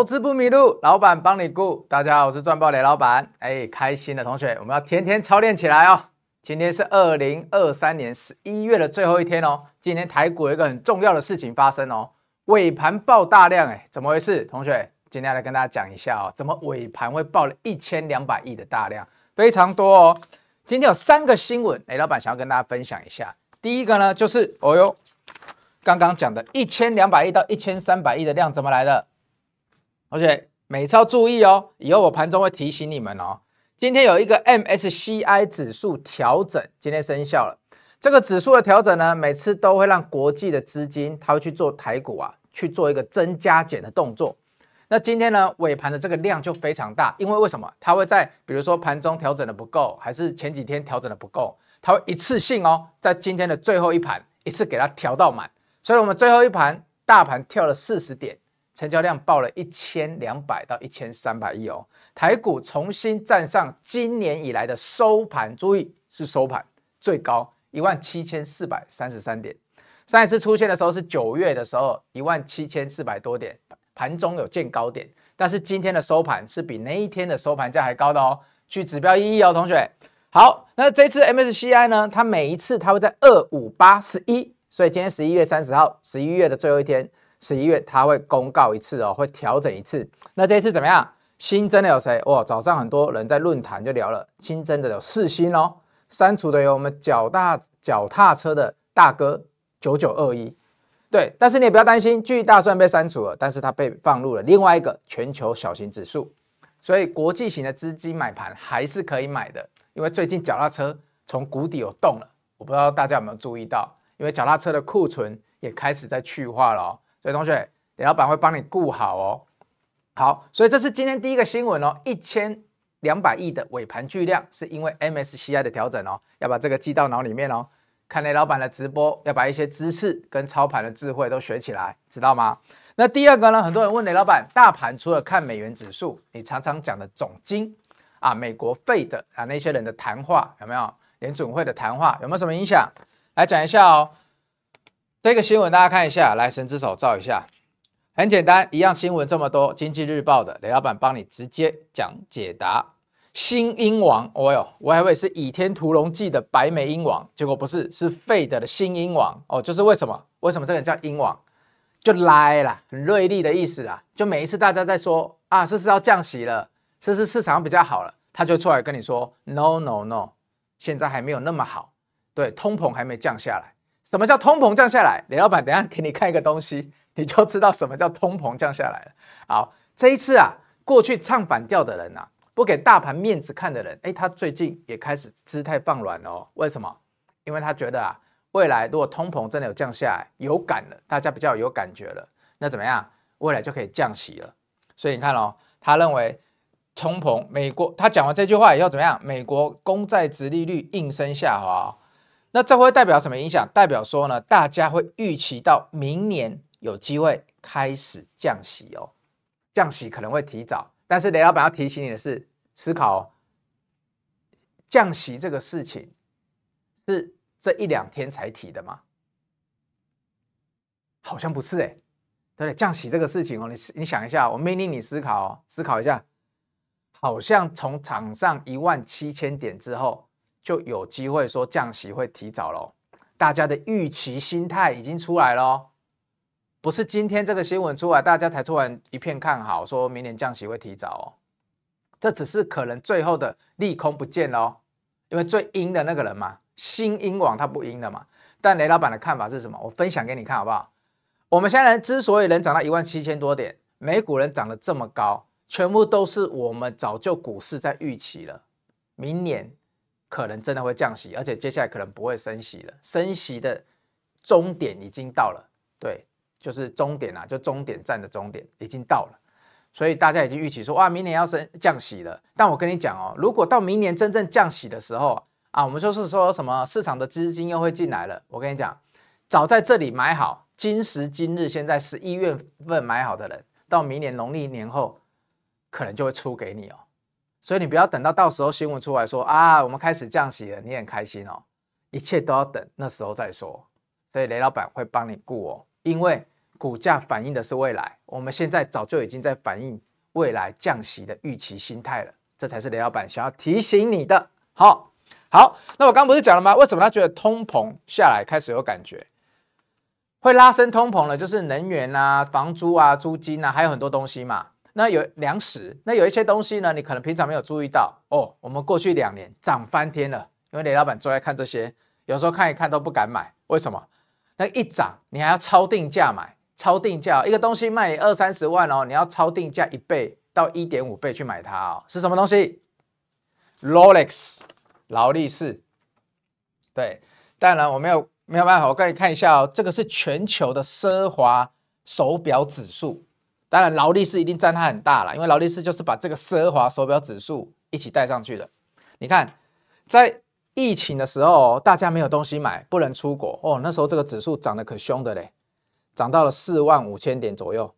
投资不迷路，老板帮你顾。大家好，我是赚爆雷老板。哎，开心的同学，我们要天天操练起来哦。今天是二零二三年十一月的最后一天哦。今天台股有一个很重要的事情发生哦，尾盘爆大量哎，怎么回事？同学，今天来跟大家讲一下哦，怎么尾盘会爆了一千两百亿的大量，非常多哦。今天有三个新闻，哎，老板想要跟大家分享一下。第一个呢，就是哦哟，刚刚讲的一千两百亿到一千三百亿的量怎么来的？同学，每次要注意哦，以后我盘中会提醒你们哦。今天有一个 MSCI 指数调整，今天生效了。这个指数的调整呢，每次都会让国际的资金，它会去做台股啊，去做一个增加减的动作。那今天呢，尾盘的这个量就非常大，因为为什么？它会在比如说盘中调整的不够，还是前几天调整的不够，它会一次性哦，在今天的最后一盘一次给它调到满。所以我们最后一盘大盘跳了四十点。成交量爆了一千两百到一千三百亿哦，台股重新站上今年以来的收盘，注意是收盘最高一万七千四百三十三点。上一次出现的时候是九月的时候，一万七千四百多点，盘中有见高点，但是今天的收盘是比那一天的收盘价还高的哦。去指标意义哦，同学。好，那这次 MSCI 呢，它每一次它会在二五八十一，所以今天十一月三十号，十一月的最后一天。十一月它会公告一次哦，会调整一次。那这一次怎么样？新增的有谁？哇，早上很多人在论坛就聊了，新增的有世芯哦，删除的有我们脚大脚踏车的大哥九九二一。对，但是你也不要担心，巨大虽然被删除了，但是它被放入了另外一个全球小型指数，所以国际型的资金买盘还是可以买的。因为最近脚踏车从谷底有动了，我不知道大家有没有注意到，因为脚踏车的库存也开始在去化了哦。所以同学，李老板会帮你顾好哦。好，所以这是今天第一个新闻哦，一千两百亿的尾盘巨量，是因为 MSCI 的调整哦，要把这个记到脑里面哦。看雷老板的直播，要把一些知识跟操盘的智慧都学起来，知道吗？那第二个呢，很多人问雷老板，大盘除了看美元指数，你常常讲的总经啊，美国费的啊那些人的谈话有没有？联准会的谈话有没有什么影响？来讲一下哦。这个新闻大家看一下，来神之手照一下，很简单，一样新闻这么多，经济日报的雷老板帮你直接讲解答。新鹰王，哦哟，我还以为是倚天屠龙记的白眉鹰王，结果不是，是 Fed 的新鹰王哦，就是为什么？为什么这个人叫鹰王？就来了，很锐利的意思啦。就每一次大家在说啊，是是要降息了？是不是市场比较好了？他就出来跟你说，No No No，现在还没有那么好，对，通膨还没降下来。什么叫通膨降下来？李老板，等下给你看一个东西，你就知道什么叫通膨降下来了。好，这一次啊，过去唱反调的人、啊，不给大盘面子看的人，哎，他最近也开始姿态放软了哦。为什么？因为他觉得啊，未来如果通膨真的有降下来，有感了，大家比较有感觉了，那怎么样？未来就可以降息了。所以你看哦，他认为通膨，美国他讲完这句话以后怎么样？美国公债殖利率应声下滑。那这会代表什么影响？代表说呢，大家会预期到明年有机会开始降息哦，降息可能会提早。但是雷老板要提醒你的是，思考，降息这个事情是这一两天才提的吗？好像不是哎，对不对？降息这个事情哦，你你想一下，我命令你思考哦，思考一下，好像从场上一万七千点之后。就有机会说降息会提早喽，大家的预期心态已经出来了，不是今天这个新闻出来，大家才突然一片看好，说明年降息会提早哦，这只是可能最后的利空不见喽，因为最阴的那个人嘛，新鹰王他不阴的嘛，但雷老板的看法是什么？我分享给你看好不好？我们现在之所以能涨到一万七千多点，美股人涨得这么高，全部都是我们早就股市在预期了，明年。可能真的会降息，而且接下来可能不会升息了。升息的终点已经到了，对，就是终点啊，就终点站的终点已经到了。所以大家已经预期说，哇，明年要升降息了。但我跟你讲哦，如果到明年真正降息的时候啊，我们就是说什么市场的资金又会进来了。我跟你讲，早在这里买好，今时今日现在十一月份买好的人，到明年农历年后，可能就会出给你哦。所以你不要等到到时候新闻出来说啊，我们开始降息了，你很开心哦。一切都要等那时候再说。所以雷老板会帮你顾哦，因为股价反映的是未来，我们现在早就已经在反映未来降息的预期心态了，这才是雷老板想要提醒你的。好，好，那我刚不是讲了吗？为什么他觉得通膨下来开始有感觉？会拉升通膨的，就是能源啊、房租啊、租金啊，还有很多东西嘛。那有粮食，那有一些东西呢，你可能平常没有注意到哦。我们过去两年涨翻天了，因为雷老板最爱看这些，有时候看一看都不敢买，为什么？那一涨你还要超定价买，超定价一个东西卖你二三十万哦，你要超定价一倍到一点五倍去买它哦，是什么东西？Rolex，劳力士。对，当然我没有。没有办法，我给你看一下哦，这个是全球的奢华手表指数，当然劳力士一定占它很大了，因为劳力士就是把这个奢华手表指数一起带上去的。你看，在疫情的时候，大家没有东西买，不能出国哦，那时候这个指数涨得可凶的嘞，涨到了四万五千点左右。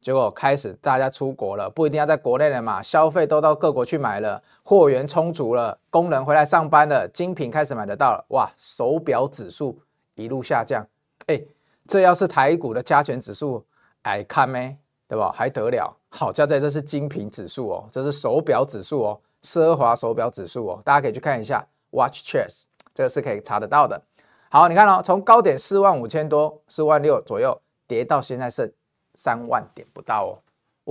结果开始大家出国了，不一定要在国内了嘛，消费都到各国去买了，货源充足了，工人回来上班了，精品开始买得到了，哇，手表指数。一路下降，哎，这要是台股的加权指数，哎，看没，对吧？还得了？好加在这是精品指数哦，这是手表指数哦，奢华手表指数哦，大家可以去看一下，Watch Chess，这个是可以查得到的。好，你看哦，从高点四万五千多，四万六左右，跌到现在剩三万点不到哦，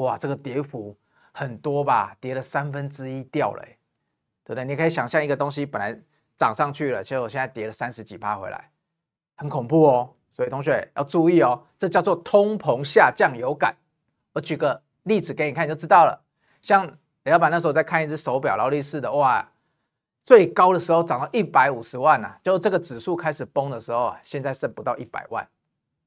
哇，这个跌幅很多吧？跌了三分之一掉了，对不对？你可以想象一个东西本来涨上去了，结果现在跌了三十几趴回来。很恐怖哦，所以同学要注意哦，这叫做通膨下降有感。我举个例子给你看就知道了。像雷老板那时候在看一只手表，劳力士的，哇，最高的时候涨到一百五十万呐，就这个指数开始崩的时候啊，现在剩不到一百万，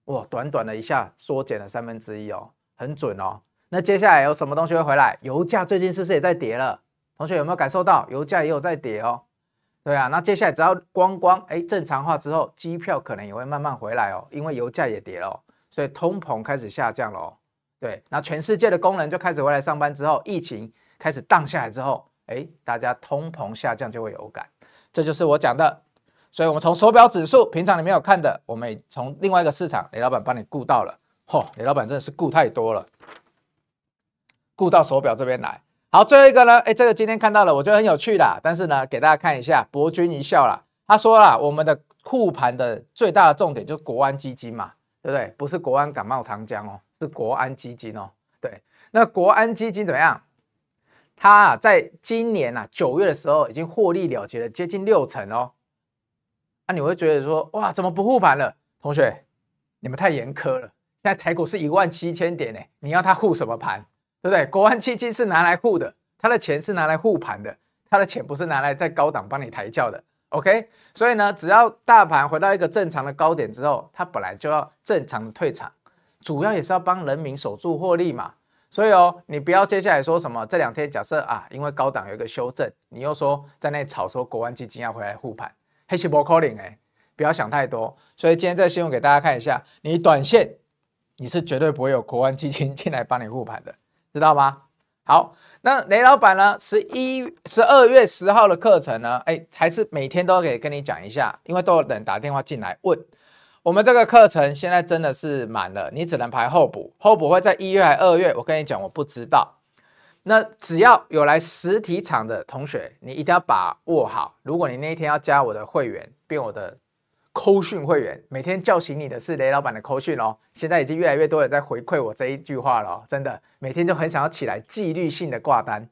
哇，短短的一下缩减了三分之一哦，很准哦。那接下来有什么东西会回来？油价最近是不是也在跌了？同学有没有感受到油价也有在跌哦？对啊，那接下来只要观光哎正常化之后，机票可能也会慢慢回来哦，因为油价也跌了，哦所以通膨开始下降了哦。对，那全世界的工人就开始回来上班之后，疫情开始荡下来之后，哎，大家通膨下降就会有感，这就是我讲的。所以，我们从手表指数，平常你没有看的，我们也从另外一个市场，雷老板帮你顾到了。嚯，雷老板真的是顾太多了，顾到手表这边来。好，最后一个呢？哎，这个今天看到了，我觉得很有趣啦。但是呢，给大家看一下，博君一笑啦。他说啦，我们的护盘的最大的重点就是国安基金嘛，对不对？不是国安感冒糖浆哦，是国安基金哦。对，那国安基金怎么样？它啊，在今年啊九月的时候已经获利了结了接近六成哦。那、啊、你会觉得说，哇，怎么不护盘了？同学，你们太严苛了。现在台股是一万七千点呢，你要它护什么盘？对不对？国安基金是拿来护的，他的钱是拿来护盘的，他的钱不是拿来在高档帮你抬轿的。OK，所以呢，只要大盘回到一个正常的高点之后，它本来就要正常的退场，主要也是要帮人民守住获利嘛。所以哦，你不要接下来说什么这两天假设啊，因为高档有一个修正，你又说在那里炒说国安基金要回来护盘，黑是不可能哎，不要想太多。所以今天这新闻给大家看一下，你短线你是绝对不会有国安基金进来帮你护盘的。知道吗？好，那雷老板呢？十一、十二月十号的课程呢？哎，还是每天都可以跟你讲一下，因为都有人打电话进来问。我们这个课程现在真的是满了，你只能排候补，候补会在一月还二月？我跟你讲，我不知道。那只要有来实体场的同学，你一定要把握好。如果你那一天要加我的会员，变我的。扣讯会员每天叫醒你的是雷老板的扣讯哦，现在已经越来越多人在回馈我这一句话了哦，真的每天就很想要起来纪律性的挂单。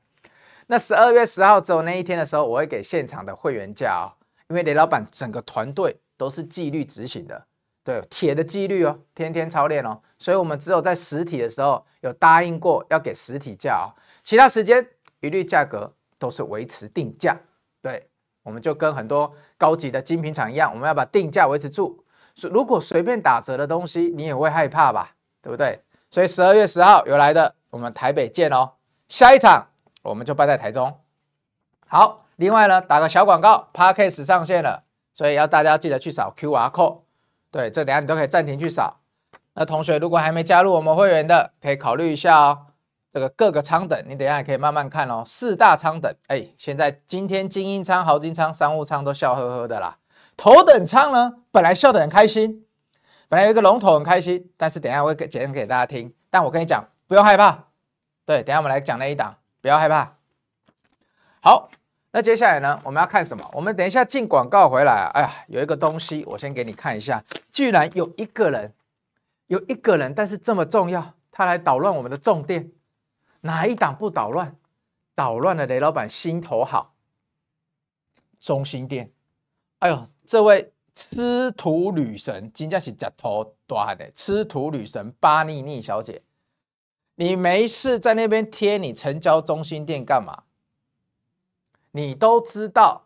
那十二月十号走那一天的时候，我会给现场的会员价哦，因为雷老板整个团队都是纪律执行的，对，铁的纪律哦，天天操练哦，所以我们只有在实体的时候有答应过要给实体价哦，其他时间一律价格都是维持定价，对。我们就跟很多高级的精品厂一样，我们要把定价维持住。如果随便打折的东西，你也会害怕吧？对不对？所以十二月十号有来的，我们台北见哦。下一场我们就办在台中。好，另外呢，打个小广告，Podcast 上线了，所以要大家记得去扫 QR code。对，这等下你都可以暂停去扫。那同学如果还没加入我们会员的，可以考虑一下哦。这个各个舱等，你等下也可以慢慢看哦。四大舱等，哎，现在今天精英舱、豪金舱、商务舱都笑呵呵的啦。头等舱呢，本来笑得很开心，本来有一个龙头很开心，但是等下我会讲给大家听，但我跟你讲，不要害怕。对，等下我们来讲那一档，不要害怕。好，那接下来呢，我们要看什么？我们等一下进广告回来啊。哎呀，有一个东西，我先给你看一下。居然有一个人，有一个人，但是这么重要，他来捣乱我们的重点。哪一档不捣乱？捣乱了雷老板心头好。中心店，哎呦，这位吃土女神，真的是吃头大的吃土女神巴尼尼小姐，你没事在那边贴你成交中心店干嘛？你都知道，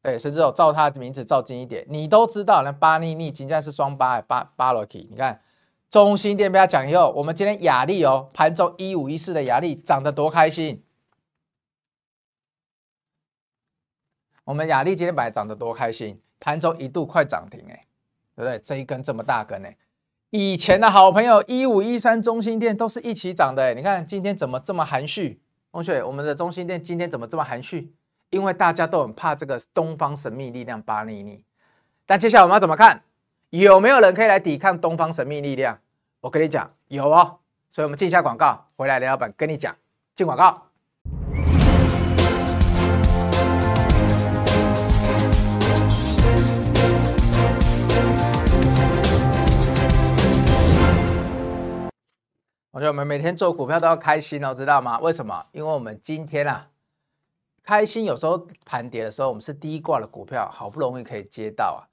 哎，甚至有照他的名字照近一点，你都知道那巴妮妮真的是双八八八罗 K，你看中心店不要讲以后，我们今天亚力哦，盘中一五一四的亚力涨得多开心。我们亚力今天本来涨得多开心，盘中一度快涨停哎，对不对？这一根这么大根哎，以前的好朋友一五一三中心店都是一起涨的哎，你看今天怎么这么含蓄？同学，我们的中心店今天怎么这么含蓄？因为大家都很怕这个东方神秘力量巴尼尼，但接下来我们要怎么看？有没有人可以来抵抗东方神秘力量？我跟你讲，有哦。所以我们进一下广告，回来雷老板跟你讲，进广告。我觉得我们每天做股票都要开心哦，知道吗？为什么？因为我们今天啊，开心。有时候盘跌的时候，我们是低挂的股票，好不容易可以接到啊。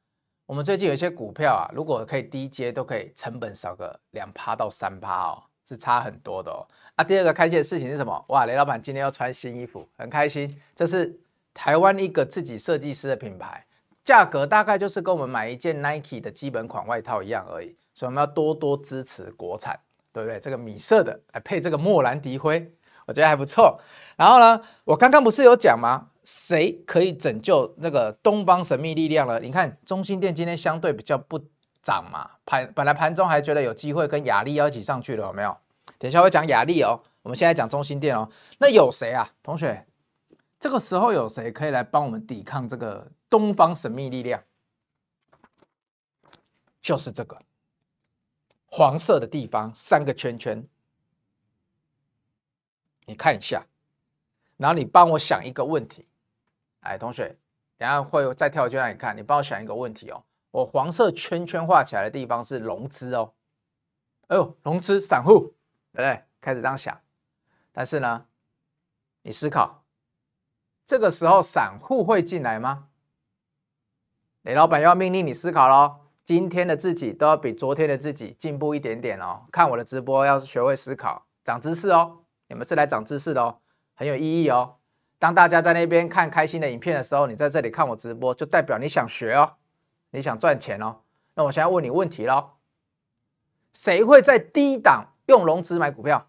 我们最近有一些股票啊，如果可以低接，都可以成本少个两趴到三趴哦，是差很多的哦。啊，第二个开心的事情是什么？哇，雷老板今天要穿新衣服，很开心。这是台湾一个自己设计师的品牌，价格大概就是跟我们买一件 Nike 的基本款外套一样而已，所以我们要多多支持国产。对不对？这个米色的来配这个莫兰迪灰，我觉得还不错。然后呢，我刚刚不是有讲吗？谁可以拯救那个东方神秘力量了？你看中心店今天相对比较不涨嘛，盘本来盘中还觉得有机会跟雅丽要一起上去了，有没有？等一下我讲雅丽哦，我们现在讲中心店哦。那有谁啊？同学，这个时候有谁可以来帮我们抵抗这个东方神秘力量？就是这个。黄色的地方三个圈圈，你看一下，然后你帮我想一个问题。哎，同学，等下会再跳圈让你看，你帮我想一个问题哦。我黄色圈圈画起来的地方是融资哦。哎呦，融资散户，对不对？开始这样想，但是呢，你思考，这个时候散户会进来吗？雷老板要命令你思考喽。今天的自己都要比昨天的自己进步一点点哦。看我的直播要学会思考，长知识哦。你们是来长知识的哦，很有意义哦。当大家在那边看开心的影片的时候，你在这里看我直播，就代表你想学哦，你想赚钱哦。那我现在问你问题喽，谁会在低档用融资买股票？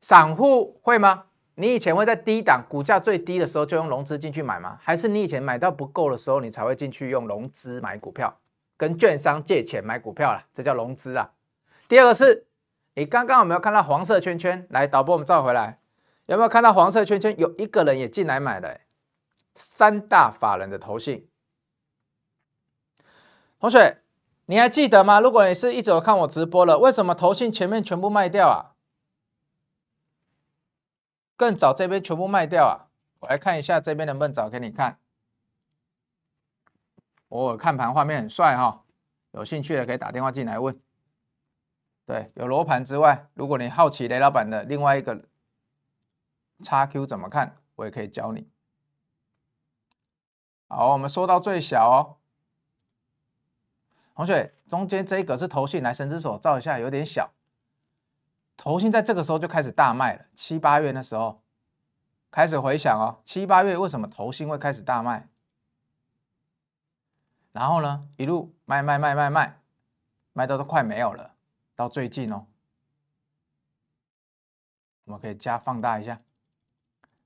散户会吗？你以前会在低档股价最低的时候就用融资进去买吗？还是你以前买到不够的时候，你才会进去用融资买股票，跟券商借钱买股票啦，这叫融资啊。第二个是，你刚刚有没有看到黄色圈圈？来，导播我们照回来，有没有看到黄色圈圈？有一个人也进来买了，三大法人的头信。同学，你还记得吗？如果你是一直有看我直播了，为什么头信前面全部卖掉啊？更早这边全部卖掉啊！我来看一下这边能不能找给你看。偶尔看盘画面很帅哈，有兴趣的可以打电话进来问。对，有罗盘之外，如果你好奇雷老板的另外一个 XQ 怎么看，我也可以教你。好，我们缩到最小哦。同学，中间这一个是头信，来神之手照一下，有点小。头信在这个时候就开始大卖了，七八月那时候开始回想哦，七八月为什么头信会开始大卖？然后呢，一路卖卖卖卖卖，卖到都快没有了，到最近哦，我们可以加放大一下，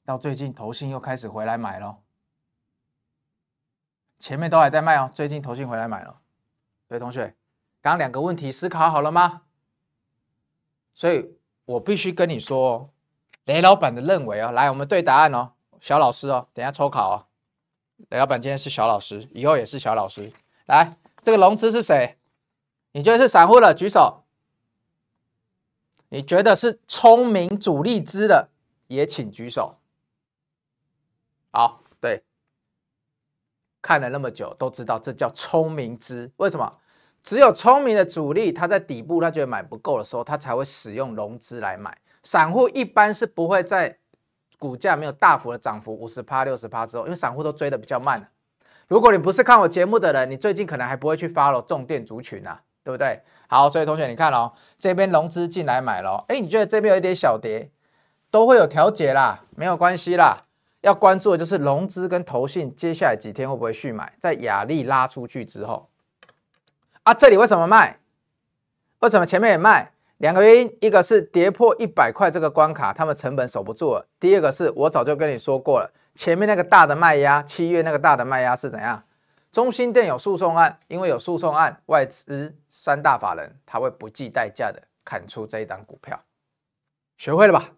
到最近投信又开始回来买了，前面都还在卖哦，最近投信回来买了，所以同学，刚刚两个问题思考好了吗？所以我必须跟你说，雷老板的认为哦，来，我们对答案哦，小老师哦，等下抽考哦，雷老板今天是小老师，以后也是小老师。来，这个融资是谁？你觉得是散户的举手。你觉得是聪明主力资的也请举手。好，对，看了那么久都知道这叫聪明资。为什么？只有聪明的主力，他在底部他觉得买不够的时候，他才会使用融资来买。散户一般是不会在股价没有大幅的涨幅五十趴、六十趴之后，因为散户都追得比较慢。如果你不是看我节目的人，你最近可能还不会去 follow 重电族群啊，对不对？好，所以同学你看哦，这边融资进来买了，哎，你觉得这边有一点小跌，都会有调节啦，没有关系啦。要关注的就是融资跟投信接下来几天会不会续买，在雅力拉出去之后，啊，这里为什么卖？为什么前面也卖？两个原因，一个是跌破一百块这个关卡，他们成本守不住了；第二个是我早就跟你说过了，前面那个大的卖压，七月那个大的卖压是怎样？中兴电有诉讼案，因为有诉讼案，外资三大法人他会不计代价的砍出这一档股票，学会了吧？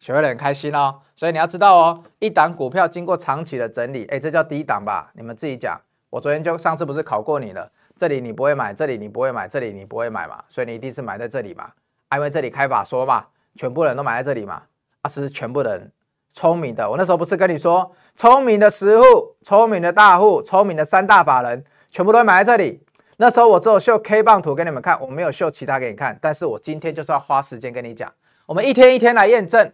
学会了很开心哦。所以你要知道哦，一档股票经过长期的整理，哎，这叫低档吧？你们自己讲。我昨天就上次不是考过你了？这里你不会买，这里你不会买，这里你不会买嘛，所以你一定是买在这里嘛，啊、因为这里开法说嘛，全部人都买在这里嘛，啊是全部人聪明的，我那时候不是跟你说，聪明的十户、聪明的大户、聪明的三大法人，全部都买在这里。那时候我只有秀 K 棒图给你们看，我没有秀其他给你看，但是我今天就是要花时间跟你讲，我们一天一天来验证，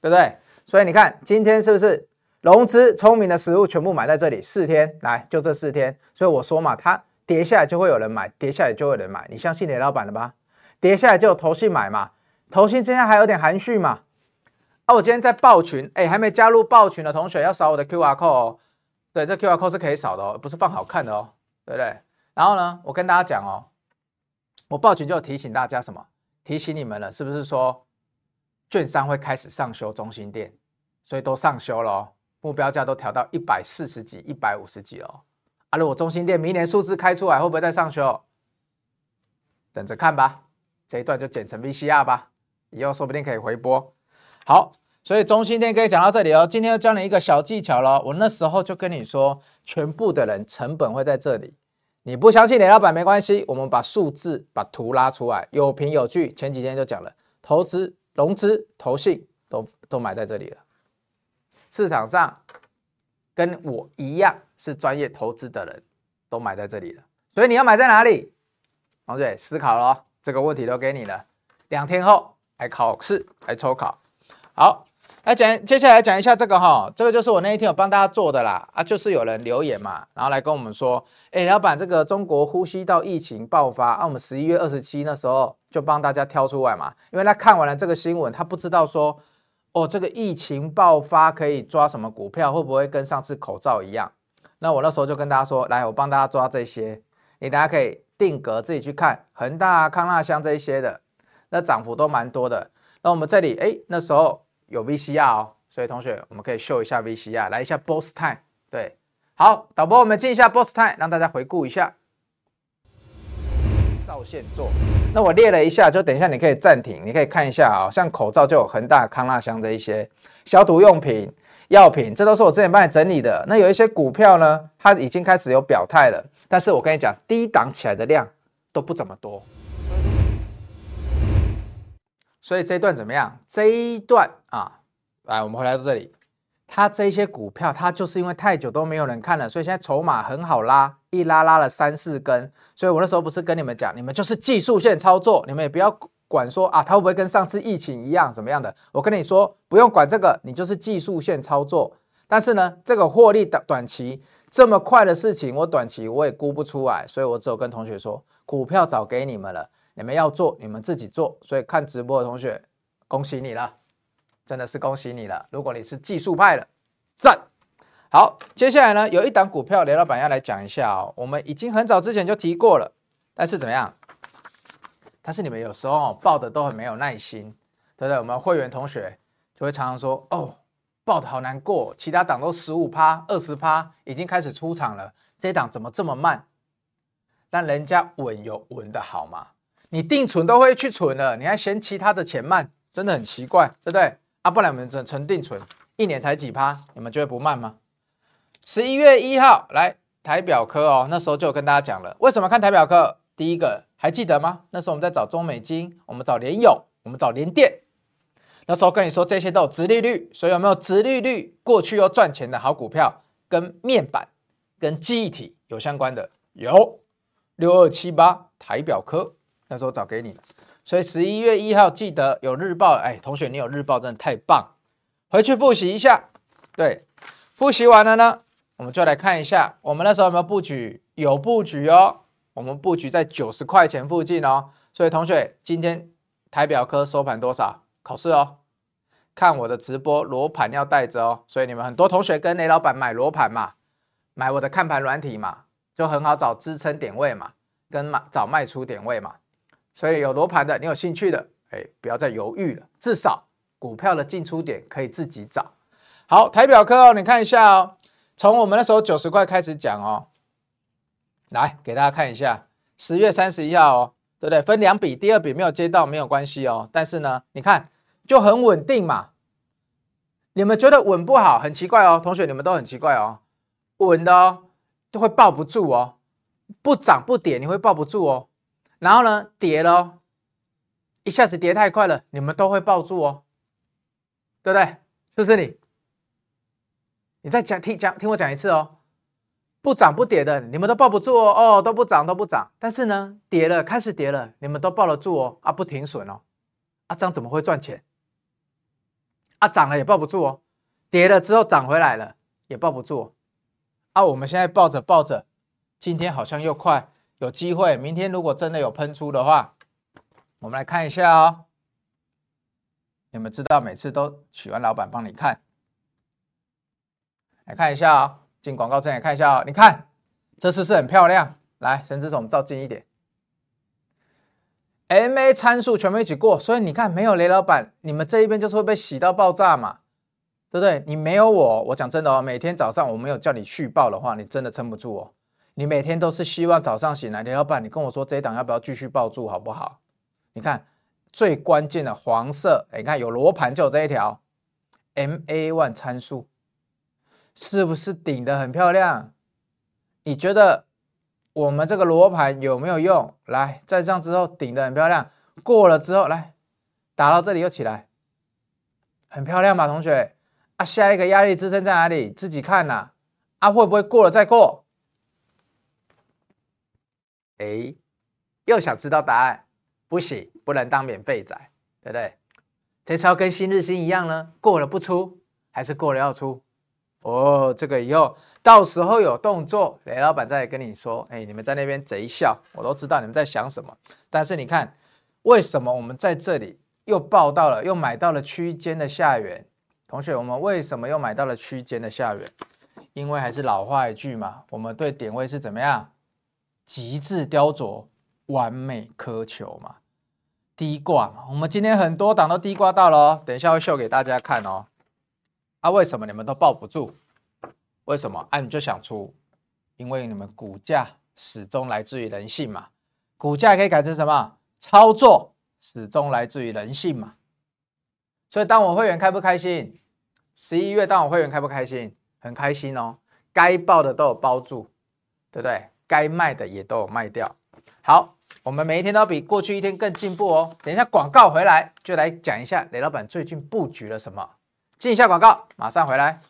对不对？所以你看今天是不是融资聪明的实户全部买在这里？四天来就这四天，所以我说嘛，它。跌下来就会有人买，跌下来就会有人买，你相信雷老板了吧？跌下来就有投信买嘛，投信今天还有点含蓄嘛。啊，我今天在报群，哎，还没加入报群的同学要扫我的 QR code 哦。对，这 QR code 是可以扫的哦，不是放好看的哦，对不对？然后呢，我跟大家讲哦，我报群就提醒大家什么？提醒你们了，是不是说券商会开始上修中心店，所以都上修了哦，目标价都调到一百四十几、一百五十几了。啊，如果中心店明年数字开出来，会不会再上修？等着看吧。这一段就剪成 VCR 吧，以后说不定可以回播。好，所以中心店可以讲到这里哦。今天要教你一个小技巧喽。我那时候就跟你说，全部的人成本会在这里。你不相信雷老板没关系，我们把数字、把图拉出来，有凭有据。前几天就讲了，投资、融资、投信都都买在这里了。市场上。跟我一样是专业投资的人，都买在这里了。所以你要买在哪里？王瑞思考咯，这个问题都给你了。两天后来考试，来抽考。好，来讲，接下来讲一下这个哈，这个就是我那一天有帮大家做的啦。啊，就是有人留言嘛，然后来跟我们说，哎，老板，这个中国呼吸道疫情爆发啊，我们十一月二十七那时候就帮大家挑出来嘛，因为他看完了这个新闻，他不知道说。哦，这个疫情爆发可以抓什么股票？会不会跟上次口罩一样？那我那时候就跟大家说，来，我帮大家抓这些，你大家可以定格自己去看，恒大、康那香这一些的，那涨幅都蛮多的。那我们这里，哎，那时候有 VCR 哦，所以同学我们可以秀一下 VCR，来一下 Boss Time，对，好，导播我们进一下 Boss Time，让大家回顾一下。照现做，那我列了一下，就等一下你可以暂停，你可以看一下啊，像口罩就有恒大、康那香这一些消毒用品、药品，这都是我之前帮你整理的。那有一些股票呢，它已经开始有表态了，但是我跟你讲，低档起来的量都不怎么多，所以这一段怎么样？这一段啊，来，我们回来到这里。它这些股票，它就是因为太久都没有人看了，所以现在筹码很好拉，一拉拉了三四根。所以我那时候不是跟你们讲，你们就是技术线操作，你们也不要管说啊，它会不会跟上次疫情一样怎么样的。我跟你说，不用管这个，你就是技术线操作。但是呢，这个获利的短期这么快的事情，我短期我也估不出来，所以我只有跟同学说，股票早给你们了，你们要做，你们自己做。所以看直播的同学，恭喜你了。真的是恭喜你了！如果你是技术派的，赞。好，接下来呢，有一档股票，雷老板要来讲一下哦。我们已经很早之前就提过了，但是怎么样？但是你们有时候抱的都很没有耐心，对不对？我们会员同学就会常常说：“哦，抱的好难过，其他档都十五趴、二十趴，已经开始出场了，这一档怎么这么慢？”但人家稳有稳的好吗？你定存都会去存了，你还嫌其他的钱慢，真的很奇怪，对不对？啊，不然我们存存定存，一年才几趴，你们觉得不慢吗？十一月一号来，台表科哦，那时候就有跟大家讲了，为什么看台表科？第一个还记得吗？那时候我们在找中美金，我们找联咏，我们找联电。那时候跟你说这些都有殖利率，所以有没有殖利率过去又赚钱的好股票，跟面板、跟记忆体有相关的？有六二七八台表科，那时候找给你。所以十一月一号记得有日报，哎，同学你有日报真的太棒，回去复习一下。对，复习完了呢，我们就来看一下我们那时候有没有布局？有布局哦。我们布局在九十块钱附近哦，所以同学今天台表科收盘多少？考试哦，看我的直播罗盘要带着哦，所以你们很多同学跟雷老板买罗盘嘛，买我的看盘软体嘛，就很好找支撑点位嘛，跟买找卖出点位嘛，所以有罗盘的，你有兴趣的，哎，不要再犹豫了，至少股票的进出点可以自己找。好，台表科哦，你看一下哦，从我们那时候九十块开始讲哦。来给大家看一下，十月三十一号哦，对不对？分两笔，第二笔没有接到没有关系哦。但是呢，你看就很稳定嘛。你们觉得稳不好，很奇怪哦，同学你们都很奇怪哦。稳的哦，都会抱不住哦，不涨不跌你会抱不住哦。然后呢，跌了，一下子跌太快了，你们都会抱住哦，对不对？是不是你？你再讲听讲听我讲一次哦。不涨不跌的，你们都抱不住哦，哦，都不涨都不涨。但是呢，跌了开始跌了，你们都抱得住哦，啊，不停损哦，啊，这样怎么会赚钱？啊，涨了也抱不住哦，跌了之后涨回来了也抱不住，啊，我们现在抱着抱着，今天好像又快有机会，明天如果真的有喷出的话，我们来看一下哦。你们知道每次都许完老板帮你看，来看一下哦。进广告之前看一下哦，你看这是不是很漂亮？来，神之手，我们照近一点。MA 参数全部一起过，所以你看没有雷老板，你们这一边就是会被洗到爆炸嘛，对不对？你没有我，我讲真的哦，每天早上我没有叫你续报的话，你真的撑不住哦。你每天都是希望早上醒来，雷老板，你跟我说这一档要不要继续抱住，好不好？你看最关键的黄色，你看有罗盘就有这一条 MA one 参数。是不是顶得很漂亮？你觉得我们这个罗盘有没有用？来，在这样之后顶得很漂亮，过了之后来打到这里又起来，很漂亮吧，同学？啊，下一个压力支撑在哪里？自己看呐、啊。会不会过了再过？哎，又想知道答案？不行，不能当免费仔，对不对？这次要跟新日兴一样呢，过了不出，还是过了要出？哦，这个以后到时候有动作，雷老板再跟你说。哎，你们在那边贼笑，我都知道你们在想什么。但是你看，为什么我们在这里又报到了，又买到了区间的下缘？同学，我们为什么又买到了区间的下缘？因为还是老话一句嘛，我们对点位是怎么样？极致雕琢，完美苛求嘛。低挂嘛，我们今天很多档都低挂到了哦，等一下会秀给大家看哦。啊，为什么你们都抱不住？为什么？啊，你就想出，因为你们股价始终来自于人性嘛。股价可以改成什么？操作始终来自于人性嘛。所以，当我会员开不开心？十一月当我会员开不开心？很开心哦。该报的都有包住，对不对？该卖的也都有卖掉。好，我们每一天都比过去一天更进步哦。等一下广告回来，就来讲一下雷老板最近布局了什么。进一下广告，马上回来。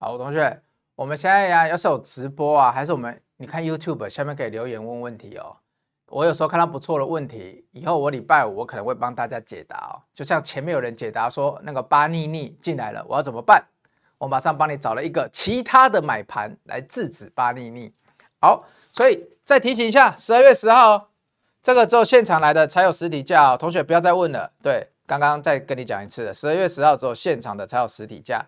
好，同学，我们现在呀，要是有直播啊，还是我们你看 YouTube 下面可以留言问问题哦。我有时候看到不错的问题，以后我礼拜五我可能会帮大家解答哦。就像前面有人解答说那个巴尼尼进来了，我要怎么办？我马上帮你找了一个其他的买盘来制止巴尼尼。好，所以再提醒一下，十二月十号这个只有现场来的才有实体价哦，同学不要再问了。对，刚刚再跟你讲一次了，十二月十号只有现场的才有实体价，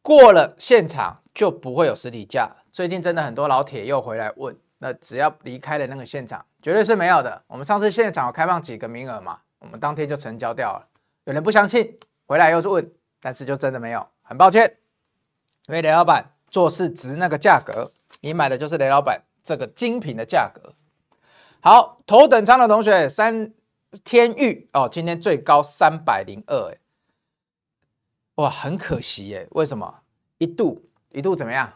过了现场就不会有实体价。最近真的很多老铁又回来问，那只要离开了那个现场，绝对是没有的。我们上次现场有开放几个名额嘛，我们当天就成交掉了。有人不相信，回来又是问，但是就真的没有。很抱歉，因为雷老板做事值那个价格，你买的就是雷老板这个精品的价格。好，头等舱的同学，三天钰哦，今天最高三百零二，哎，哇，很可惜耶，为什么？一度一度怎么样？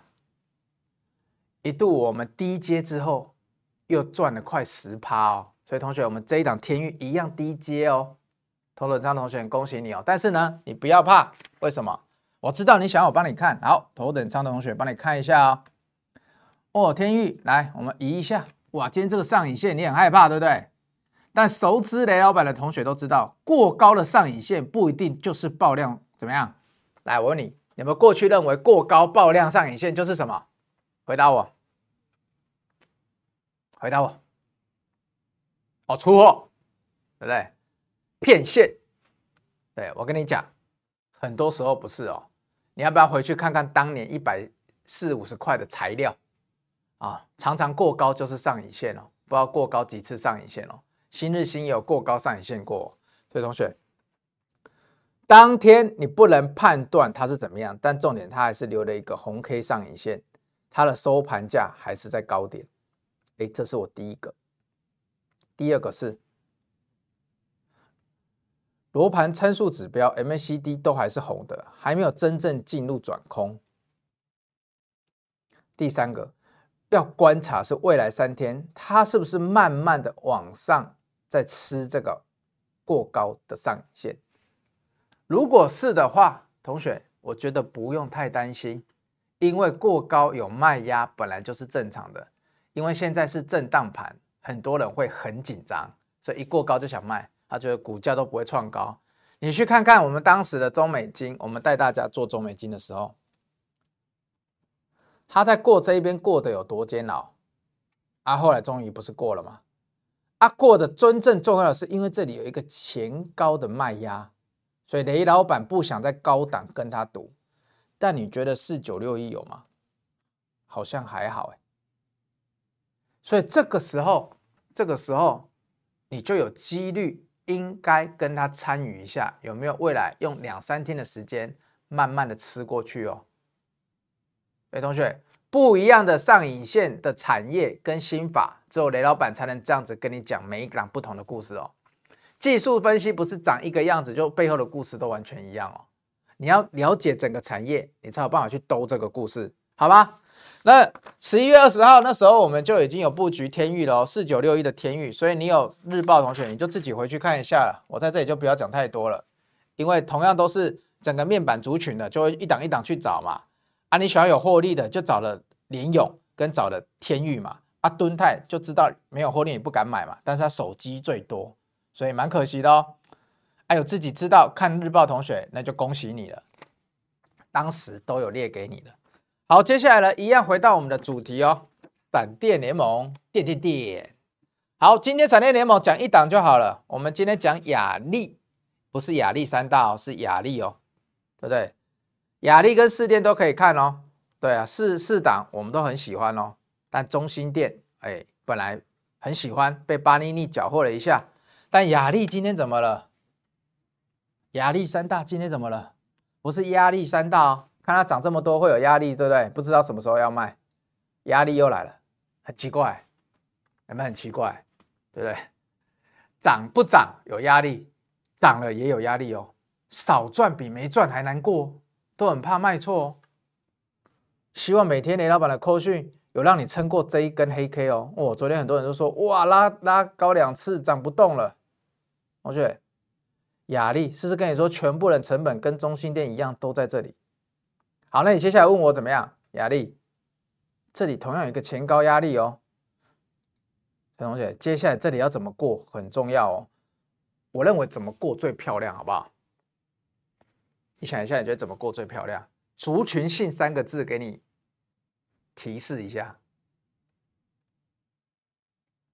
一度我们低阶之后又赚了快十趴哦，所以同学，我们这一档天钰一样低阶哦。头等舱同学，恭喜你哦！但是呢，你不要怕，为什么？我知道你想要我帮你看好，头等舱的同学帮你看一下哦。哦，天钰，来，我们移一下。哇，今天这个上影线你很害怕，对不对？但熟知雷老板的同学都知道，过高的上影线不一定就是爆量，怎么样？来，我问你，有没有过去认为过高爆量上影线就是什么？回答我，回答我。哦，出货，对不对？骗线，对，我跟你讲，很多时候不是哦。你要不要回去看看当年一百四五十块的材料啊？常常过高就是上影线哦，不知道过高几次上影线哦。新日新有过高上影线过，所以同学，当天你不能判断它是怎么样，但重点它还是留了一个红 K 上影线，它的收盘价还是在高点。哎，这是我第一个。第二个是。罗盘参数指标 MACD 都还是红的，还没有真正进入转空。第三个要观察是未来三天它是不是慢慢的往上在吃这个过高的上影线。如果是的话，同学我觉得不用太担心，因为过高有卖压本来就是正常的。因为现在是震荡盘，很多人会很紧张，所以一过高就想卖。他觉得股价都不会创高，你去看看我们当时的中美金，我们带大家做中美金的时候，他在过这一边过得有多煎熬啊？后来终于不是过了吗？啊，过的真正重要的是，因为这里有一个前高的卖压，所以雷老板不想在高档跟他赌。但你觉得四九六一有吗？好像还好哎。所以这个时候，这个时候你就有几率。应该跟他参与一下，有没有未来用两三天的时间慢慢的吃过去哦？哎，同学，不一样的上影线的产业跟心法，只有雷老板才能这样子跟你讲每一档不同的故事哦。技术分析不是长一个样子，就背后的故事都完全一样哦。你要了解整个产业，你才有办法去兜这个故事，好吧？那十一月二十号那时候我们就已经有布局天钰了，四九六一的天钰，所以你有日报同学你就自己回去看一下了。我在这里就不要讲太多了，因为同样都是整个面板族群的，就会一档一档去找嘛。啊，你想要有获利的，就找了联咏跟找了天钰嘛。啊，敦泰就知道没有获利你不敢买嘛，但是他手机最多，所以蛮可惜的哦。还有自己知道看日报同学，那就恭喜你了，当时都有列给你的。好，接下来呢，一样回到我们的主题哦，闪电联盟，电电电。好，今天闪电联盟讲一档就好了。我们今天讲亚力，不是亚历山大哦，是亚力哦，对不对？亚力跟四电都可以看哦。对啊，四四档我们都很喜欢哦。但中心店，哎，本来很喜欢，被巴尼尼搅和了一下。但亚力今天怎么了？亚历山大今天怎么了？不是压力山大哦。看它涨这么多会有压力，对不对？不知道什么时候要卖，压力又来了，很奇怪，有没有很奇怪？对不对？涨不涨有压力，涨了也有压力哦。少赚比没赚还难过，都很怕卖错哦。希望每天雷老板的扣讯有让你撑过这一根黑 K 哦。哦，昨天很多人都说哇，拉拉高两次涨不动了。同学，亚力是不是跟你说全部的成本跟中心店一样都在这里？好，那你接下来问我怎么样？亚力，这里同样有一个前高压力哦。同学，接下来这里要怎么过很重要哦。我认为怎么过最漂亮，好不好？你想一下，你觉得怎么过最漂亮？族群性三个字给你提示一下。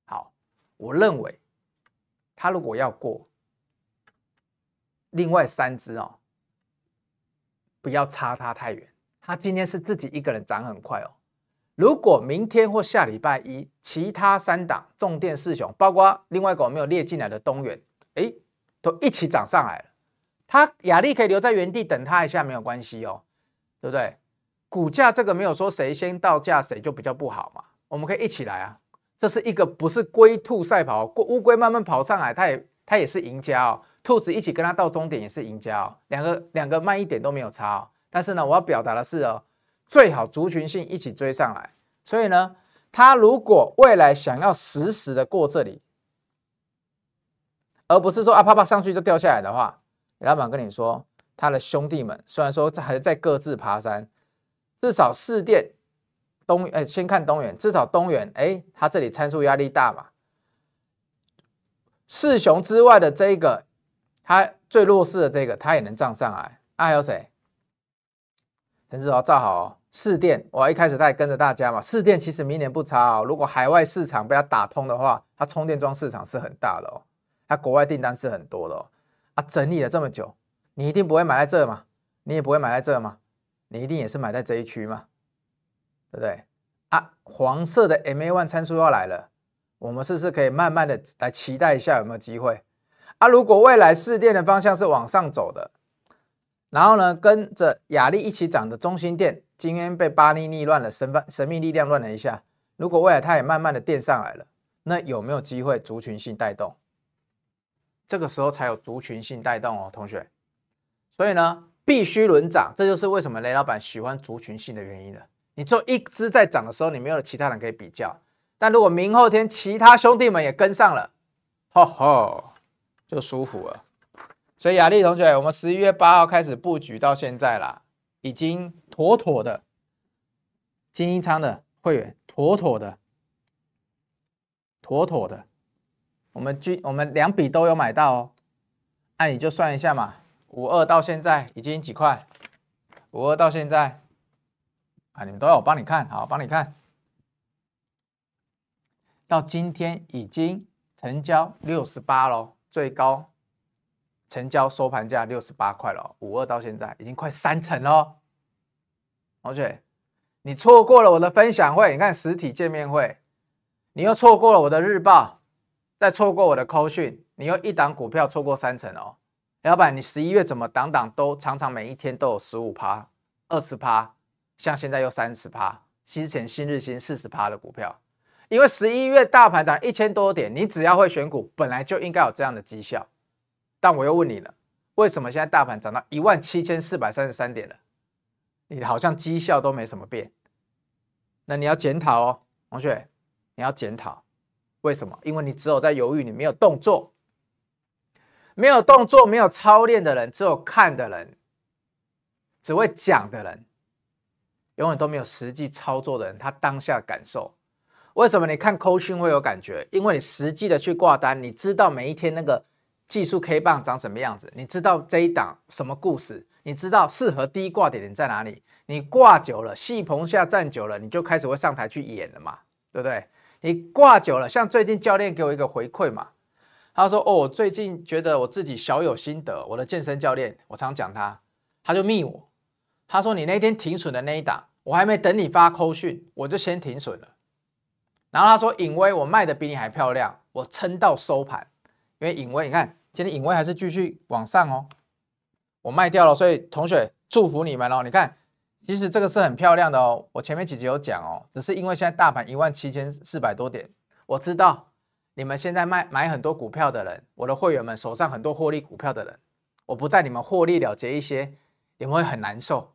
好，我认为他如果要过，另外三只哦。不要差它太远，它今天是自己一个人涨很快哦。如果明天或下礼拜一，其他三档重电四雄，包括另外一个我没有列进来的东元，哎，都一起涨上来了。它亚力可以留在原地等它一下没有关系哦，对不对？股价这个没有说谁先到价谁就比较不好嘛，我们可以一起来啊。这是一个不是龟兔赛跑，乌龟慢慢跑上来，它也它也是赢家哦。兔子一起跟它到终点也是赢家哦，两个两个慢一点都没有差哦。但是呢，我要表达的是哦，最好族群性一起追上来。所以呢，它如果未来想要实时的过这里，而不是说啊啪啪上去就掉下来的话，老板跟你说，他的兄弟们虽然说还在各自爬山，至少四电。东哎，先看东元，至少东元哎，它这里参数压力大嘛。四雄之外的这一个，它最弱势的这个，它也能涨上来。啊，还有谁？陈志豪，造好哦。四电，我一开始他也跟着大家嘛。四电其实明年不差哦。如果海外市场被它打通的话，它充电桩市场是很大的哦。它国外订单是很多的哦。啊，整理了这么久，你一定不会买在这嘛？你也不会买在这嘛？你一定也是买在这一区嘛？对不对啊？黄色的 MA one 参数要来了，我们是不是可以慢慢的来期待一下有没有机会啊？如果未来市电的方向是往上走的，然后呢，跟着亚力一起涨的中心电，今天被巴尼逆乱了，神神秘力量乱了一下。如果未来它也慢慢的垫上来了，那有没有机会族群性带动？这个时候才有族群性带动哦，同学。所以呢，必须轮涨，这就是为什么雷老板喜欢族群性的原因了。你做一只在涨的时候，你没有其他人可以比较。但如果明后天其他兄弟们也跟上了，吼吼，就舒服了。所以雅丽同学，我们十一月八号开始布局到现在啦，已经妥妥的精英仓的会员，妥妥的，妥妥的，我们均我们两笔都有买到哦。那你就算一下嘛，五二到现在已经几块？五二到现在。啊，你们都要我帮你看，好，帮你看到今天已经成交六十八喽，最高成交收盘价六十八块了，五二到现在已经快三成了。同学，你错过了我的分享会，你看实体见面会，你又错过了我的日报，再错过我的扣讯，你又一档股票错过三成哦。老板，你十一月怎么档档都常常每一天都有十五趴、二十趴？像现在又三十趴，新前新日新四十趴的股票，因为十一月大盘涨一千多点，你只要会选股，本来就应该有这样的绩效。但我又问你了，为什么现在大盘涨到一万七千四百三十三点了，你好像绩效都没什么变？那你要检讨哦，同学，你要检讨，为什么？因为你只有在犹豫，你没有动作，没有动作，没有操练的人，只有看的人，只会讲的人。永远都没有实际操作的人，他当下感受为什么？你看扣讯会有感觉，因为你实际的去挂单，你知道每一天那个技术 K 棒长什么样子，你知道这一档什么故事，你知道适合低挂点在哪里。你挂久了，戏棚下站久了，你就开始会上台去演了嘛，对不对？你挂久了，像最近教练给我一个回馈嘛，他说：“哦，我最近觉得我自己小有心得。”我的健身教练，我常讲他，他就密我。他说：“你那天停损的那一档，我还没等你发扣讯，我就先停损了。”然后他说：“颖威，我卖的比你还漂亮，我撑到收盘。因为颖威，你看今天颖威还是继续往上哦，我卖掉了。所以同学祝福你们哦。你看，其实这个是很漂亮的哦。我前面几集有讲哦，只是因为现在大盘一万七千四百多点，我知道你们现在卖买很多股票的人，我的会员们手上很多获利股票的人，我不带你们获利了结一些，你们会很难受。”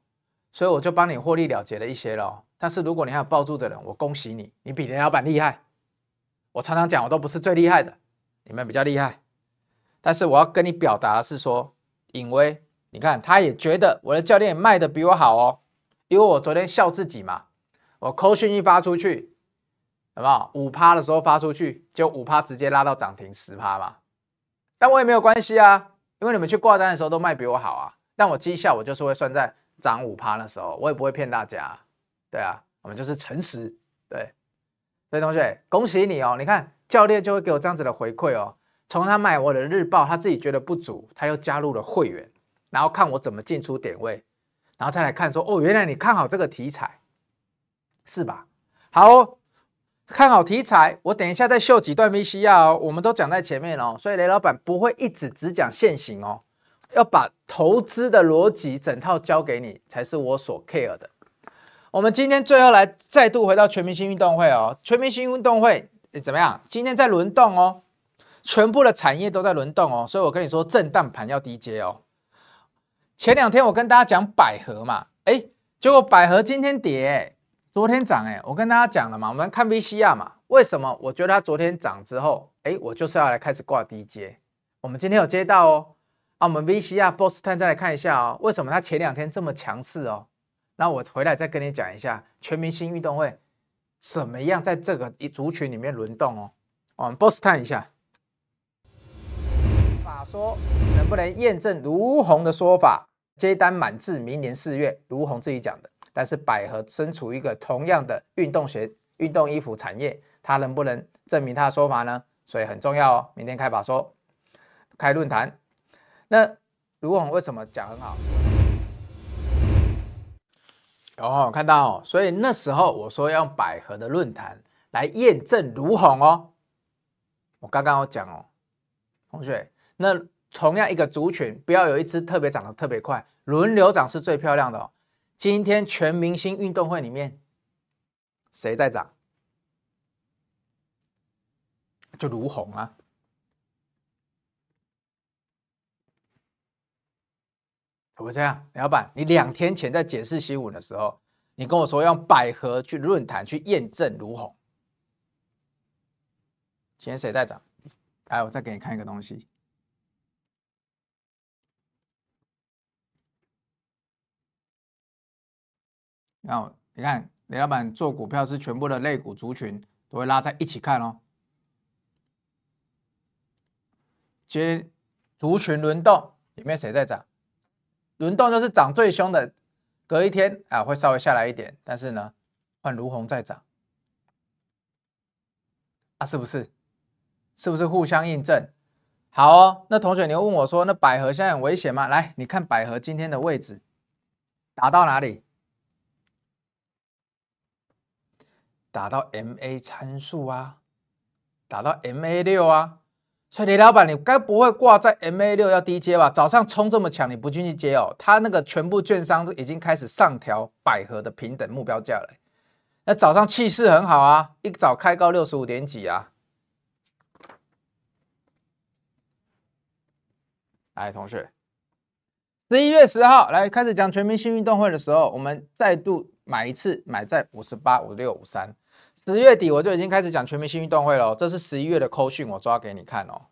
所以我就帮你获利了结了一些了，但是如果你还有抱住的人，我恭喜你，你比雷老板厉害。我常常讲，我都不是最厉害的，你们比较厉害。但是我要跟你表达的是说，颖威，你看他也觉得我的教练卖的比我好哦，因为我昨天笑自己嘛，我扣讯一发出去，好不好？五趴的时候发出去，就五趴直接拉到涨停十趴嘛。但我也没有关系啊，因为你们去挂单的时候都卖比我好啊，但我绩效我就是会算在。涨五趴的时候，我也不会骗大家，对啊，我们就是诚实，对，所以同学恭喜你哦，你看教练就会给我这样子的回馈哦，从他买我的日报，他自己觉得不足，他又加入了会员，然后看我怎么进出点位，然后再来看说，哦，原来你看好这个题材，是吧？好，看好题材，我等一下再秀几段 VCR 哦，我们都讲在前面哦，所以雷老板不会一直只讲现行哦。要把投资的逻辑整套交给你，才是我所 care 的。我们今天最后来再度回到全明星运动会哦，全明星运动会怎么样？今天在轮动哦，全部的产业都在轮动哦，所以我跟你说，震荡盘要低接哦。前两天我跟大家讲百合嘛，哎，结果百合今天跌，昨天涨哎，我跟大家讲了嘛，我们看 VCR 嘛，为什么？我觉得它昨天涨之后，哎，我就是要来开始挂低接。我们今天有接到哦，啊，我们 VCR Boss Time 再来看一下哦，为什么它前两天这么强势哦？那我回来再跟你讲一下全明星运动会怎么样在这个一族群里面轮动哦。我们 Boss Time 一下，法说能不能验证卢鸿的说法？接单满至明年四月，卢鸿自己讲的。但是百合身处一个同样的运动鞋、运动衣服产业，它能不能证明他的说法呢？所以很重要哦。明天开法说。开论坛，那卢鸿为什么讲很好？哦，看到哦，所以那时候我说要用百合的论坛来验证卢鸿哦。我刚刚有讲哦，同学，那同样一个族群，不要有一只特别长得特别快，轮流涨是最漂亮的哦。今天全明星运动会里面谁在涨？就卢鸿啊。可不这样，老板，你两天前在解释新闻的时候，你跟我说用百合去论坛去验证卢鸿，今天谁在涨？来，我再给你看一个东西。然后你看，雷老板做股票是全部的类股族群都会拉在一起看哦。今族群轮动里面谁在涨？轮动就是涨最凶的，隔一天啊会稍微下来一点，但是呢，换卢鸿再涨，啊是不是？是不是互相印证？好哦，那同学你会问我说，那百合现在很危险吗？来，你看百合今天的位置，打到哪里？打到 MA 参数啊，打到 MA 六啊。所以雷老板，你该不会挂在 MA 六要低接吧？早上冲这么强，你不进去接哦？他那个全部券商都已经开始上调百合的平等目标价了。那早上气势很好啊，一早开高六十五点几啊。来，同学，十一月十号来开始讲全明星运动会的时候，我们再度买一次，买在五十八、五六、五三。十月底我就已经开始讲全明星运动会了，这是十一月的扣讯，我抓给你看哦。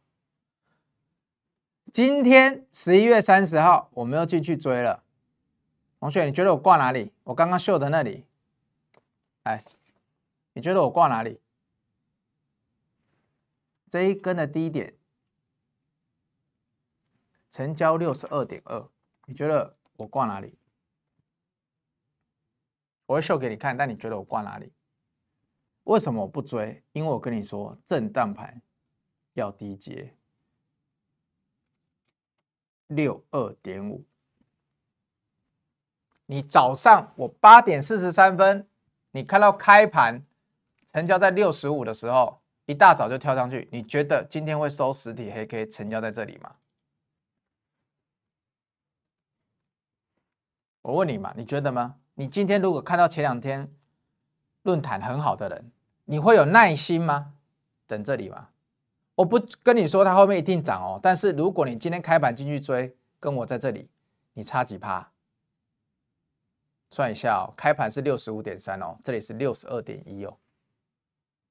今天十一月三十号，我们又进去追了。同学，你觉得我挂哪里？我刚刚秀的那里。哎，你觉得我挂哪里？这一根的低点，成交六十二点二，你觉得我挂哪里？我会秀给你看，但你觉得我挂哪里？为什么我不追？因为我跟你说，震荡盘要低接六二点五。你早上我八点四十三分，你看到开盘成交在六十五的时候，一大早就跳上去，你觉得今天会收实体黑 K 成交在这里吗？我问你嘛，你觉得吗？你今天如果看到前两天，论坛很好的人，你会有耐心吗？等这里吗？我不跟你说它后面一定涨哦。但是如果你今天开盘进去追，跟我在这里，你差几趴？算一下哦，开盘是六十五点三哦，这里是六十二点一哦。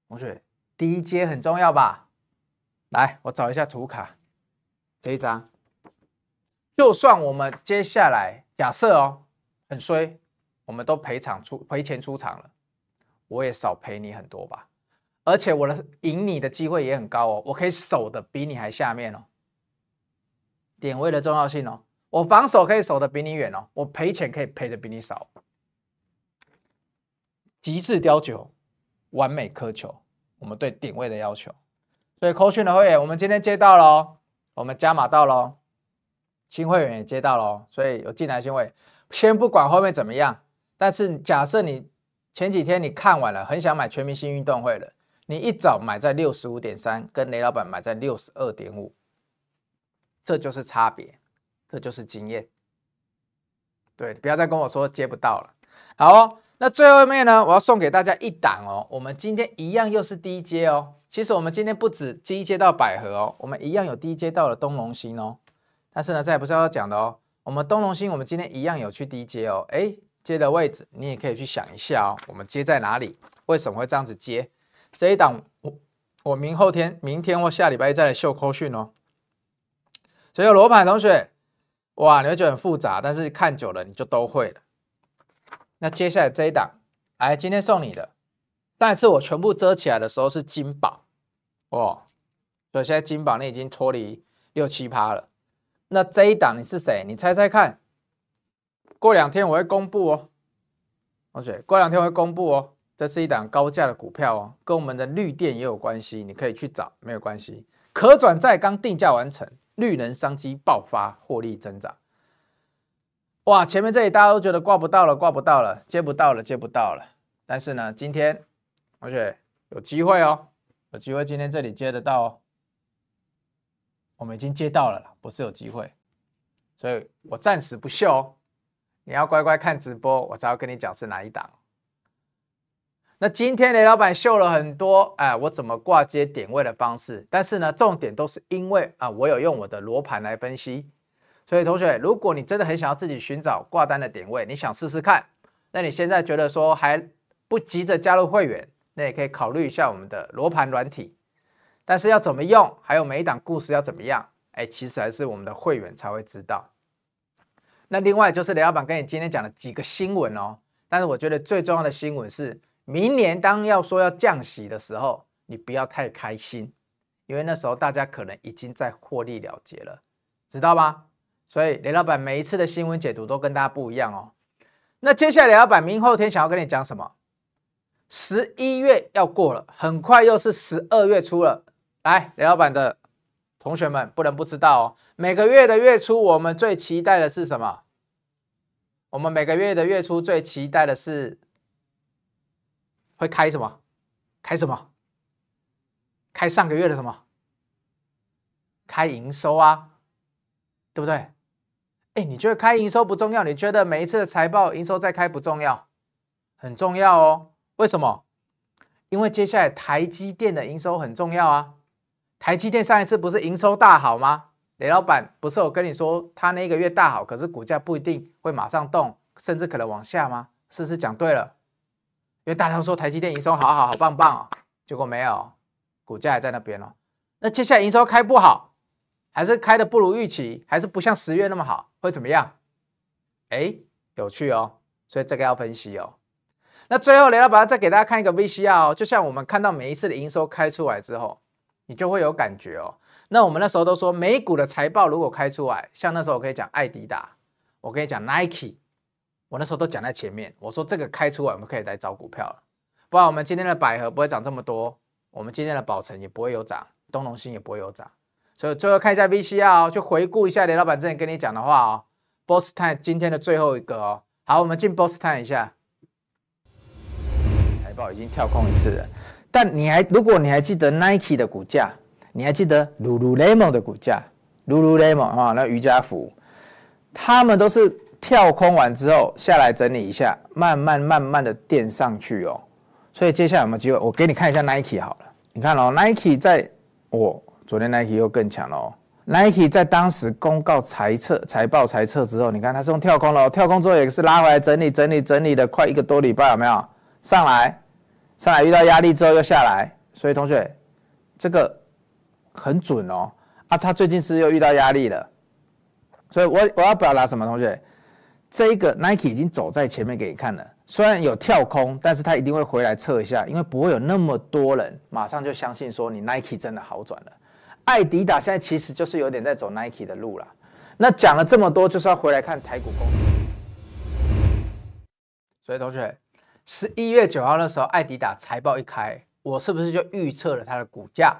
同学，第一阶很重要吧？来，我找一下图卡，这一张。就算我们接下来假设哦，很衰，我们都赔场出赔钱出场了。我也少赔你很多吧，而且我的赢你的机会也很高哦，我可以守的比你还下面哦。点位的重要性哦，我防守可以守的比你远哦，我赔钱可以赔的比你少。极致雕求，完美苛求，我们对点位的要求。所以扣讯的会员，我们今天接到了，我们加码到了，新会员也接到了，所以有进来新会，先不管后面怎么样，但是假设你。前几天你看完了，很想买全明星运动会了。你一早买在六十五点三，跟雷老板买在六十二点五，这就是差别，这就是经验。对，不要再跟我说接不到了。好哦，那最后面呢，我要送给大家一档哦，我们今天一样又是低接哦。其实我们今天不止低接到百合哦，我们一样有低接到了东隆星哦。但是呢，这也不是要讲的哦。我们东隆星，我们今天一样有去低接哦。哎，接的位置你也可以去想一下哦。我们接在哪里？为什么会这样子接？这一档我我明后天、明天或下礼拜一再来秀扣讯哦。所以有罗盘同学，哇，你会觉得很复杂，但是看久了你就都会了。那接下来这一档，来，今天送你的。上一次我全部遮起来的时候是金宝，哦，所以现在金宝你已经脱离六七趴了。那这一档你是谁？你猜猜看。过两天我会公布哦，同学，过两天我会公布哦。这是一档高价的股票哦，跟我们的绿电也有关系，你可以去找，没有关系。可转债刚定价完成，绿能商机爆发，获利增长。哇，前面这里大家都觉得挂不到了，挂不到了，接不到了，接不到了。但是呢，今天同学有机会哦，有机会今天这里接得到哦。我们已经接到了，不是有机会，所以我暂时不秀哦。你要乖乖看直播，我才要跟你讲是哪一档。那今天雷老板秀了很多，哎，我怎么挂接点位的方式，但是呢，重点都是因为啊，我有用我的罗盘来分析，所以同学，如果你真的很想要自己寻找挂单的点位，你想试试看，那你现在觉得说还不急着加入会员，那也可以考虑一下我们的罗盘软体，但是要怎么用，还有每一档故事要怎么样，哎，其实还是我们的会员才会知道。那另外就是雷老板跟你今天讲的几个新闻哦，但是我觉得最重要的新闻是。明年当要说要降息的时候，你不要太开心，因为那时候大家可能已经在获利了结了，知道吗？所以雷老板每一次的新闻解读都跟大家不一样哦。那接下来雷老板明后天想要跟你讲什么？十一月要过了，很快又是十二月初了。来，雷老板的同学们不能不知道哦，每个月的月初我们最期待的是什么？我们每个月的月初最期待的是。会开什么？开什么？开上个月的什么？开营收啊，对不对？哎，你觉得开营收不重要？你觉得每一次的财报营收再开不重要？很重要哦。为什么？因为接下来台积电的营收很重要啊。台积电上一次不是营收大好吗？雷老板不是有跟你说，他那个月大好，可是股价不一定会马上动，甚至可能往下吗？是不是讲对了？因为大家都说台积电营收好好好棒棒哦，结果没有，股价还在那边哦。那接下来营收开不好，还是开的不如预期，还是不像十月那么好，会怎么样？哎，有趣哦，所以这个要分析哦。那最后雷老板再给大家看一个 VCR 哦，就像我们看到每一次的营收开出来之后，你就会有感觉哦。那我们那时候都说美股的财报如果开出来，像那时候我可以讲爱迪达，我可以讲 Nike。我那时候都讲在前面，我说这个开出来，我们可以来找股票了，不然我们今天的百合不会涨这么多，我们今天的宝成也不会有涨，东隆兴也不会有涨，所以最后看一下 VCR 哦，就回顾一下雷老板之前跟你讲的话哦。Boss Time 今天的最后一个哦，好，我们进 Boss Time 一下，财报已经跳空一次了，但你还如果你还记得 Nike 的股价，你还记得 Lululemon 的股价，Lululemon 啊，那瑜伽服，他们都是。跳空完之后下来整理一下，慢慢慢慢的垫上去哦。所以接下来有没有机会？我给你看一下 Nike 好了。你看哦，Nike 在，哦，昨天 Nike 又更强了哦。Nike 在当时公告财测、财报、财测之后，你看它是用跳空了，哦跳空之后也是拉回来整理、整理、整理的快一个多礼拜，有没有？上来，上来遇到压力之后又下来。所以同学，这个很准哦。啊，他最近是又遇到压力了。所以我我要表达什么，同学？这一个 Nike 已经走在前面给你看了，虽然有跳空，但是他一定会回来测一下，因为不会有那么多人马上就相信说你 Nike 真的好转了。艾迪达现在其实就是有点在走 Nike 的路了。那讲了这么多，就是要回来看台股公司。所以同学，十一月九号的时候，爱迪达财报一开，我是不是就预测了它的股价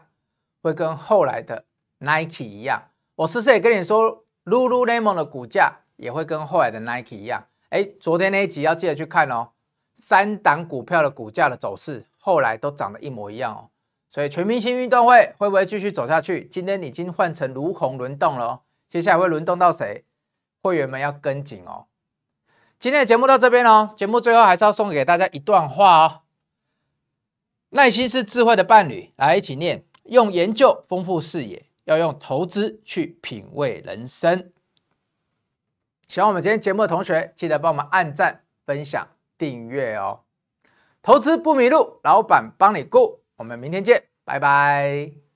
会跟后来的 Nike 一样？我是不是也跟你说 Lululemon 的股价？也会跟后来的 Nike 一样，哎，昨天那一集要记得去看哦。三档股票的股价的走势，后来都涨得一模一样哦。所以全明星运动会会不会继续走下去？今天已经换成如虹轮动了哦，接下来会轮动到谁？会员们要跟紧哦。今天的节目到这边哦。节目最后还是要送给大家一段话哦：耐心是智慧的伴侣。来一起念：用研究丰富视野，要用投资去品味人生。喜欢我们今天节目的同学，记得帮我们按赞、分享、订阅哦。投资不迷路，老板帮你顾。我们明天见，拜拜。